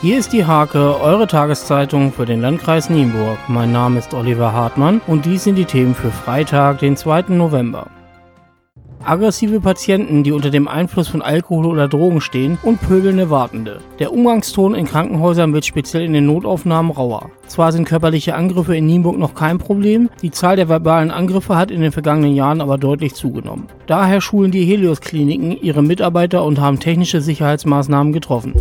Hier ist die Hake, eure Tageszeitung für den Landkreis Nienburg. Mein Name ist Oliver Hartmann und dies sind die Themen für Freitag, den 2. November. Aggressive Patienten, die unter dem Einfluss von Alkohol oder Drogen stehen und pöbelnde Wartende. Der Umgangston in Krankenhäusern wird speziell in den Notaufnahmen rauer. Zwar sind körperliche Angriffe in Nienburg noch kein Problem, die Zahl der verbalen Angriffe hat in den vergangenen Jahren aber deutlich zugenommen. Daher schulen die Helios-Kliniken ihre Mitarbeiter und haben technische Sicherheitsmaßnahmen getroffen.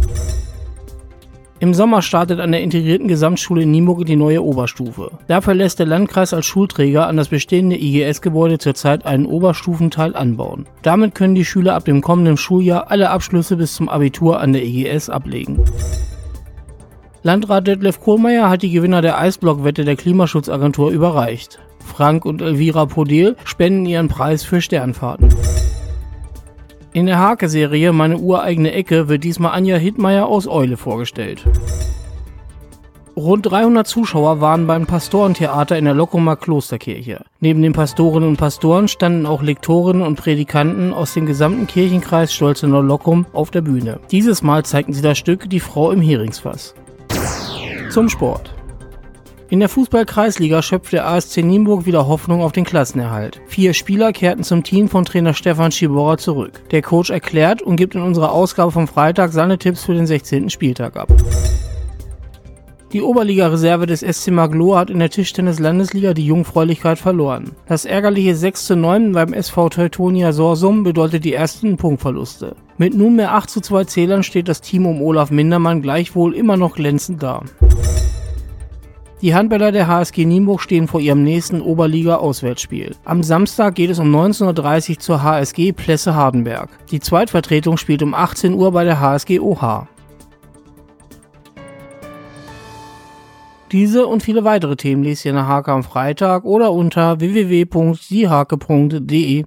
Im Sommer startet an der integrierten Gesamtschule in Nienburg die neue Oberstufe. Dafür lässt der Landkreis als Schulträger an das bestehende IGS-Gebäude zurzeit einen Oberstufenteil anbauen. Damit können die Schüler ab dem kommenden Schuljahr alle Abschlüsse bis zum Abitur an der IGS ablegen. Landrat Detlef Kohlmeier hat die Gewinner der Eisblockwette der Klimaschutzagentur überreicht. Frank und Elvira Podel spenden ihren Preis für Sternfahrten. In der Hake-Serie Meine ureigene Ecke wird diesmal Anja Hittmeier aus Eule vorgestellt. Rund 300 Zuschauer waren beim Pastorentheater in der Lockumer Klosterkirche. Neben den Pastorinnen und Pastoren standen auch Lektorinnen und Predikanten aus dem gesamten Kirchenkreis Stolzenau Lockum auf der Bühne. Dieses Mal zeigten sie das Stück Die Frau im Heringsfass. Zum Sport. In der Fußball-Kreisliga schöpft der ASC Nienburg wieder Hoffnung auf den Klassenerhalt. Vier Spieler kehrten zum Team von Trainer Stefan Schibora zurück. Der Coach erklärt und gibt in unserer Ausgabe vom Freitag seine Tipps für den 16. Spieltag ab. Die Oberliga-Reserve des SC Maglo hat in der Tischtennis-Landesliga die Jungfräulichkeit verloren. Das ärgerliche 6 zu 9 beim SV Teutonia Sorsum bedeutet die ersten Punktverluste. Mit nunmehr 8 zu 2 Zählern steht das Team um Olaf Mindermann gleichwohl immer noch glänzend da. Die Handballer der HSG Nienburg stehen vor ihrem nächsten Oberliga-Auswärtsspiel. Am Samstag geht es um 19.30 Uhr zur HSG Plesse Hardenberg. Die Zweitvertretung spielt um 18 Uhr bei der HSG OH. Diese und viele weitere Themen lest ihr der Hake am Freitag oder unter www.diehake.de.